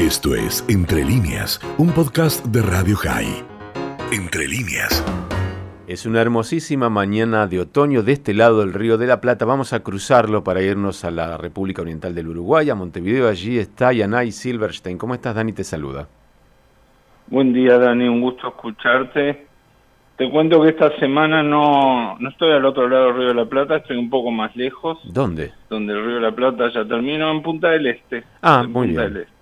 Esto es Entre líneas, un podcast de Radio High. Entre líneas. Es una hermosísima mañana de otoño de este lado del Río de la Plata. Vamos a cruzarlo para irnos a la República Oriental del Uruguay, a Montevideo. Allí está Yanay Silverstein. ¿Cómo estás, Dani? Te saluda. Buen día, Dani. Un gusto escucharte. Te cuento que esta semana no, no estoy al otro lado del Río de la Plata, estoy un poco más lejos. ¿Dónde? Donde el Río de la Plata ya termina, en Punta del Este. Ah, en muy Punta bien. del Este.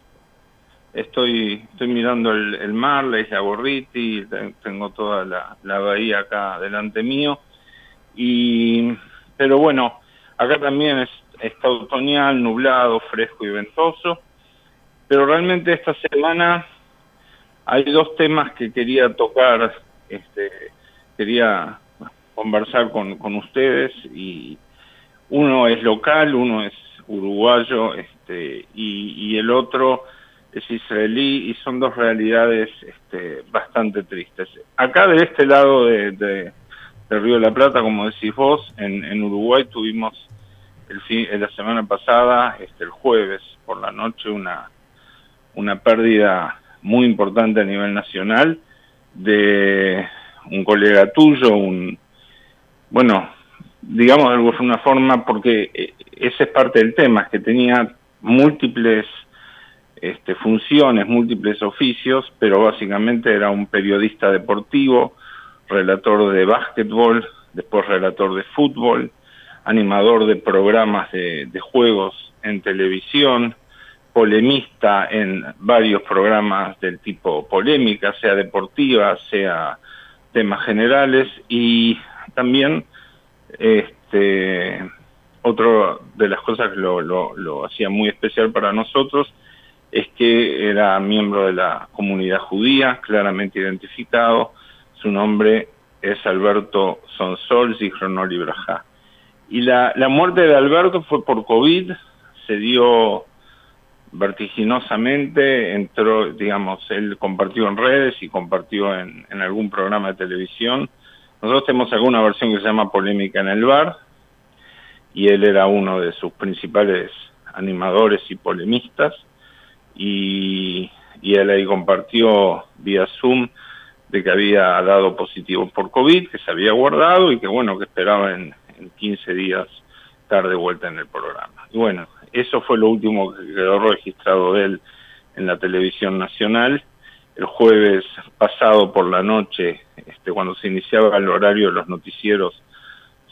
Estoy, estoy mirando el, mar, la isla Gorriti, te- tengo toda la, la bahía acá delante mío. Y, pero bueno, acá también es, está otoñal, nublado, fresco y ventoso. Pero realmente esta semana hay dos temas que quería tocar, este, quería conversar con, con ustedes y uno es local, uno es uruguayo este, y, y el otro es israelí y son dos realidades este, bastante tristes. Acá de este lado de, de- Río de la Plata, como decís vos, en, en Uruguay tuvimos el fin, la semana pasada, este, el jueves por la noche, una, una pérdida muy importante a nivel nacional de un colega tuyo, un bueno, digamos de alguna forma, porque eh, ese es parte del tema, es que tenía múltiples este, funciones, múltiples oficios, pero básicamente era un periodista deportivo, relator de básquetbol, después relator de fútbol, animador de programas de, de juegos en televisión, polemista en varios programas del tipo polémica, sea deportiva, sea temas generales y también este otro de las cosas que lo, lo, lo hacía muy especial para nosotros es que era miembro de la comunidad judía, claramente identificado. Su nombre es Alberto Sonsol, Zichronol Ibrahá. Y la, la muerte de Alberto fue por COVID, se dio vertiginosamente, entró, digamos, él compartió en redes y compartió en, en algún programa de televisión. Nosotros tenemos alguna versión que se llama Polémica en el Bar, y él era uno de sus principales animadores y polemistas, y, y él ahí compartió vía Zoom de que había dado positivo por COVID, que se había guardado y que bueno, que esperaba en, en 15 días estar de vuelta en el programa. Y bueno, eso fue lo último que quedó registrado de él en la televisión nacional. El jueves pasado por la noche, este, cuando se iniciaba el horario de los noticieros,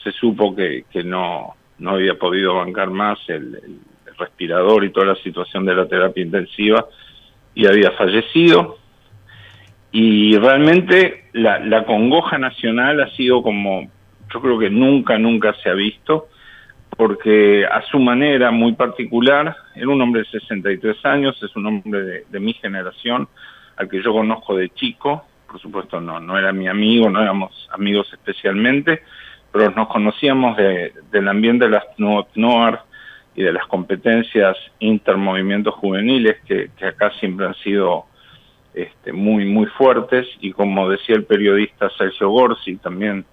se supo que, que no, no había podido bancar más el respirador y toda la situación de la terapia intensiva y había fallecido. Y realmente la, la congoja nacional ha sido como, yo creo que nunca, nunca se ha visto, porque a su manera muy particular, era un hombre de 63 años, es un hombre de, mi generación, al que yo conozco de chico, por supuesto no, no era mi amigo, no éramos amigos especialmente, pero nos conocíamos de, del ambiente de las Noir y de las competencias intermovimientos juveniles que, acá siempre han sido este, muy, muy fuertes y como decía el periodista Sergio Gorsi, también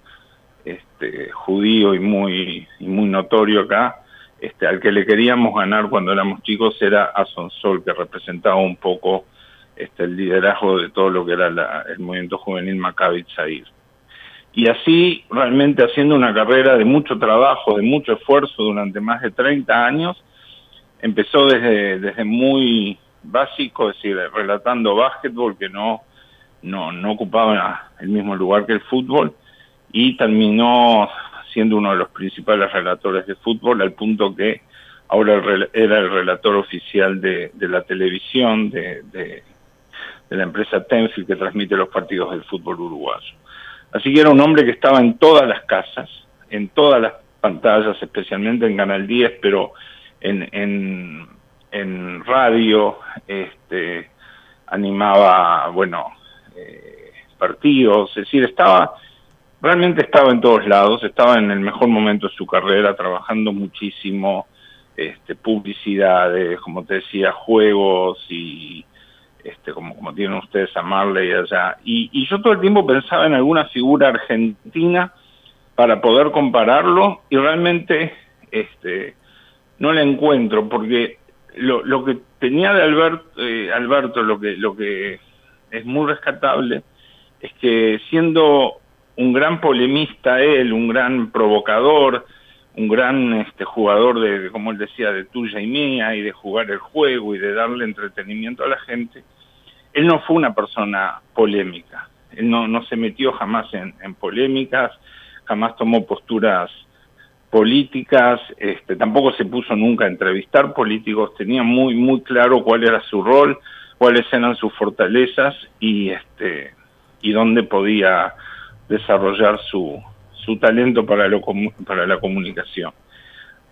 este, judío y muy, y muy notorio acá, este, al que le queríamos ganar cuando éramos chicos era a Sonsol, que representaba un poco este, el liderazgo de todo lo que era la, el movimiento juvenil Maccabi Zair. Y así, realmente haciendo una carrera de mucho trabajo, de mucho esfuerzo durante más de 30 años, empezó desde, desde muy básico, es decir, relatando básquetbol, que no, no, no ocupaba el mismo lugar que el fútbol, y terminó siendo uno de los principales relatores de fútbol, al punto que ahora era el relator oficial de, de la televisión, de, de, de la empresa Tenfield que transmite los partidos del fútbol uruguayo. Así que era un hombre que estaba en todas las casas, en todas las pantallas, especialmente en Canal 10, pero en, en, radio, este, animaba, bueno, eh, partidos, es decir, estaba, realmente estaba en todos lados, estaba en el mejor momento de su carrera, trabajando muchísimo, este, publicidades, como te decía, juegos y este, como, como tienen ustedes a Marley allá. Y, yo todo el tiempo pensaba en alguna figura argentina para poder compararlo y realmente este, no la encuentro porque lo, lo que tenía de Alberto, eh, Alberto lo que, lo que es muy rescatable es que siendo un gran polemista él, un gran provocador, un gran este, jugador de, como él decía, de tuya y mía y de jugar el juego y de darle entretenimiento a la gente, él no fue una persona polémica, él no, no se metió jamás en, polémicas, jamás tomó posturas políticas, este, tampoco se puso nunca a entrevistar políticos, tenía muy, muy claro cuál era su rol, cuáles eran sus fortalezas y, este, y dónde podía desarrollar su, su talento para, lo, para la comunicación.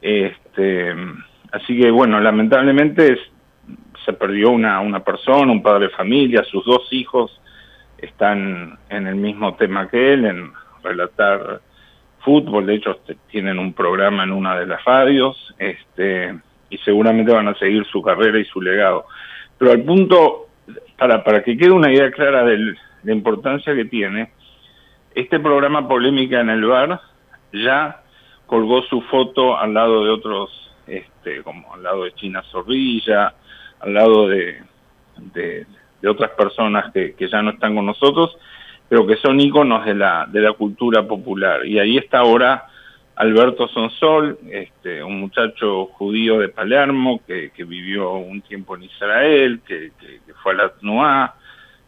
Este, así que bueno, lamentablemente se perdió una, una persona, un padre de familia, sus dos hijos están en el mismo tema que él, en relatar fútbol, de hecho tienen un programa en una de las radios, este, y seguramente van a seguir su carrera y su legado. Pero al punto, para, para que quede una idea clara de la importancia que tiene, este programa Polémica en el Bar ya colgó su foto al lado de otros, este, como al lado de China Zorrilla, al lado de, de, otras personas que, que ya no están con nosotros, pero que son íconos de la, de la cultura popular. Y ahí está ahora Alberto Sonsol, este, un muchacho judío de Palermo que, que vivió un tiempo en Israel, que, que, fue a la TNUA,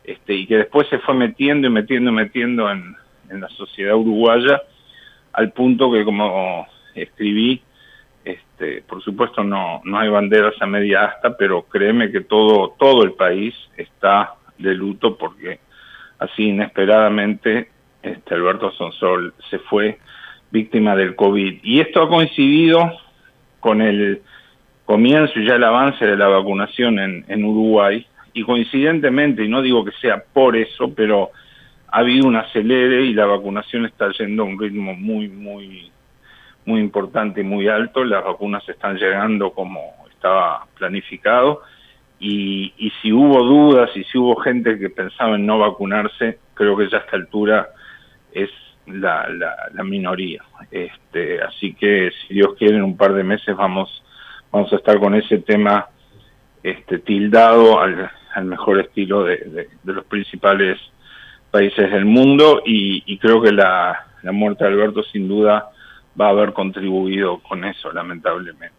este, y que después se fue metiendo y metiendo y metiendo en, en la sociedad uruguaya, al punto que como escribí, este, por supuesto no, no hay banderas a media asta, pero créeme que todo, todo el país está de luto porque así inesperadamente este, Alberto Sonsol se fue víctima del COVID. Y esto ha coincidido con el comienzo y ya el avance de la vacunación en, en Uruguay, y coincidentemente, y no digo que sea por eso, pero ha habido un acelere y la vacunación está yendo a un ritmo muy, muy, muy importante y muy alto. Las vacunas están llegando como estaba planificado y, y si hubo dudas y si hubo gente que pensaba en no vacunarse, creo que ya a esta altura es la, la, minoría. Este, así que si Dios quiere en un par de meses vamos, vamos a estar con ese tema este, tildado al, al mejor estilo de, de, de, los principales países del mundo y, y creo que la, la muerte de Alberto sin duda va a haber contribuido con eso, lamentablemente.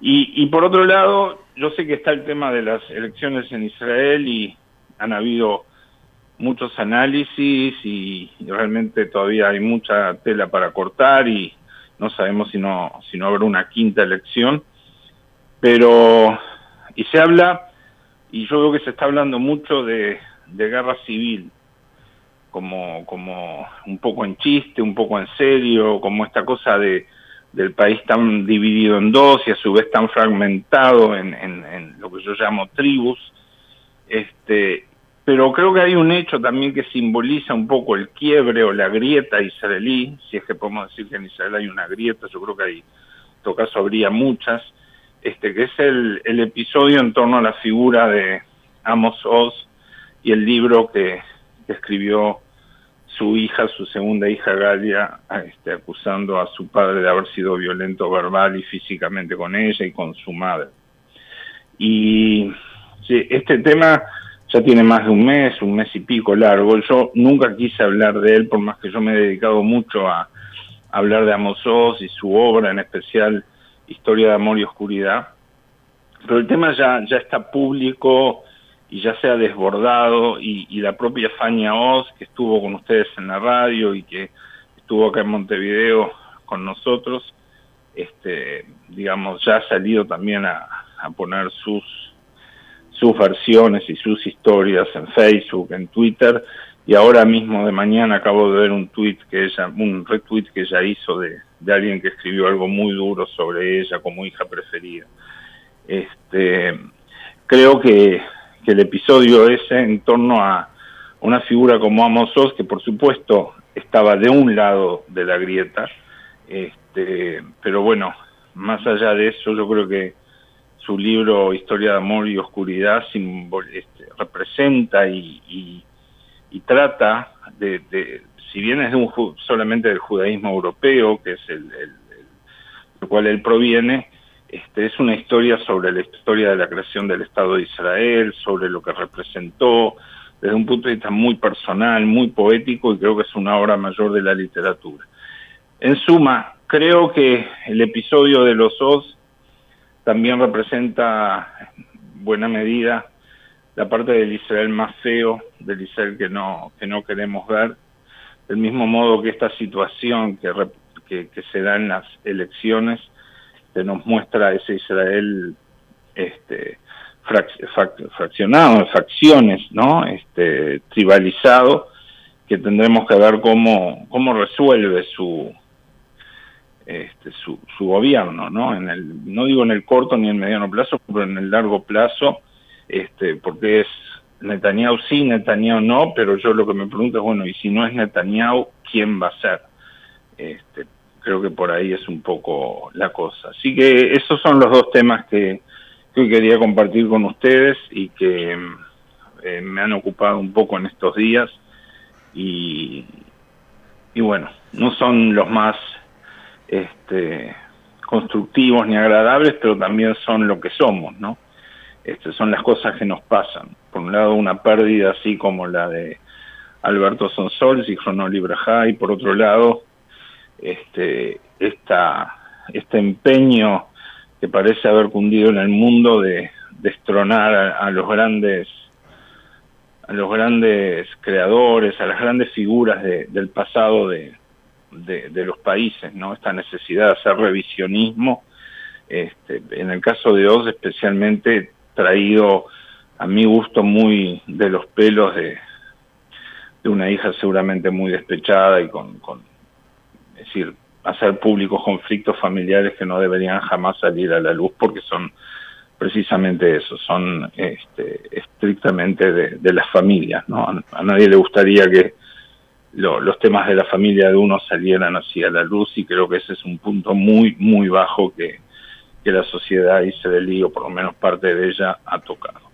Y, y por otro lado, yo sé que está el tema de las elecciones en Israel y han habido muchos análisis y, realmente todavía hay mucha tela para cortar y no sabemos si no si no habrá una quinta elección pero y se habla y yo veo que se está hablando mucho de, de guerra civil como como un poco en chiste un poco en serio como esta cosa de del país tan dividido en dos y a su vez tan fragmentado en, en, lo que yo llamo tribus, este, pero creo que hay un hecho también que simboliza un poco el quiebre o la grieta israelí, si es que podemos decir que en Israel hay una grieta, yo creo que hay, en todo caso habría muchas, este, que es el, el episodio en torno a la figura de Amos Oz y el libro que, escribió su hija, su segunda hija Galia, este, acusando a su padre de haber sido violento verbal y físicamente con ella y con su madre. Y este tema ya tiene más de un mes, un mes y pico largo. Yo nunca quise hablar de él, por más que yo me he dedicado mucho a, hablar de Amos Oz y su obra, en especial Historia de Amor y Oscuridad. Pero el tema ya, ya está público, y ya se ha desbordado y, la propia Fania Oz, que estuvo con ustedes en la radio y que estuvo acá en Montevideo con nosotros, este, digamos, ya ha salido también a, a poner sus, sus versiones y sus historias en Facebook, en Twitter, y ahora mismo de mañana acabo de ver un tweet que ella, un retweet que ella hizo de, de alguien que escribió algo muy duro sobre ella como hija preferida. Este, creo que el episodio ese en torno a una figura como Amos Oz, que por supuesto estaba de un lado de la grieta, este, pero bueno, más allá de eso, yo creo que su libro Historia de Amor y Oscuridad este, representa y, y, y trata de, de, si bien es de un, solamente del judaísmo europeo, que es el, el, el cual él proviene, Este, es una historia sobre la historia de la creación del Estado de Israel, sobre lo que representó, desde un punto de vista muy personal, muy poético, y creo que es una obra mayor de la literatura. En suma, creo que el episodio de los Oz también representa en buena medida la parte del Israel más feo, del Israel que no, que no queremos ver, del mismo modo que esta situación que, que, se da en las elecciones que nos muestra ese Israel este, fraccionado, en facciones, ¿no? Este, tribalizado, que tendremos que ver cómo, cómo resuelve su, este, su, su gobierno, ¿no? En el, no digo en el corto ni en el mediano plazo, pero en el largo plazo, este, porque es Netanyahu sí, Netanyahu no, pero yo lo que me pregunto es, bueno, y si no es Netanyahu, ¿quién va a ser? Este, creo que por ahí es un poco la cosa. Así que esos son los dos temas que, que quería compartir con ustedes y que eh, me han ocupado un poco en estos días y, y bueno, no son los más este, constructivos ni agradables, pero también son lo que somos, ¿no? Este, son las cosas que nos pasan. Por un lado, una pérdida así como la de Alberto Sonsols y Cronoli y por otro lado, este, esta, este empeño que parece haber cundido en el mundo de destronar a, los grandes a los grandes creadores, a las grandes figuras del pasado de, de, los países, ¿no? Esta necesidad de hacer revisionismo, este, en el caso de Oz especialmente traído a mi gusto muy de los pelos de, de una hija seguramente muy despechada y con, con es decir, hacer públicos conflictos familiares que no deberían jamás salir a la luz porque son precisamente eso, son este, estrictamente de, las familias. ¿no? A, nadie le gustaría que los temas de la familia de uno salieran así a la luz y creo que ese es un punto muy, muy bajo que, que la sociedad israelí, o por lo menos parte de ella, ha tocado.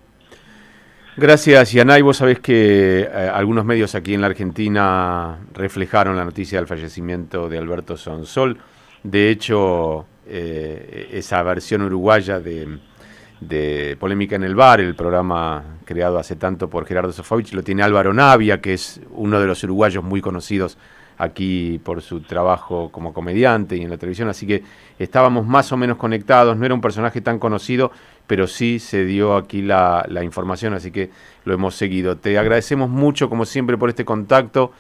Gracias, Yanay. Vos sabés que eh, algunos medios aquí en la Argentina reflejaron la noticia del fallecimiento de Alberto Sonsol. De hecho, eh, esa versión uruguaya de, Polémica en el Bar, el programa creado hace tanto por Gerardo Sofovich, lo tiene Álvaro Navia, que es uno de los uruguayos muy conocidos aquí por su trabajo como comediante y en la televisión, así que estábamos más o menos conectados, no era un personaje tan conocido, pero sí se dio aquí la, la información, así que lo hemos seguido. Te agradecemos mucho, como siempre, por este contacto.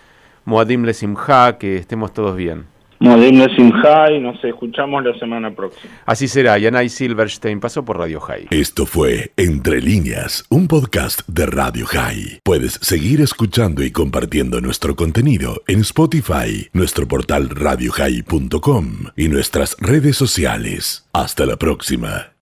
Moadim Lesimha, que estemos todos bien. Moadim Lesimha y nos escuchamos la semana próxima. Así será. Yanay Silverstein pasó por Radio High. Esto fue Entre Líneas, un podcast de Radio High. Puedes seguir escuchando y compartiendo nuestro contenido en Spotify, nuestro portal radiohigh.com y nuestras redes sociales. Hasta la próxima.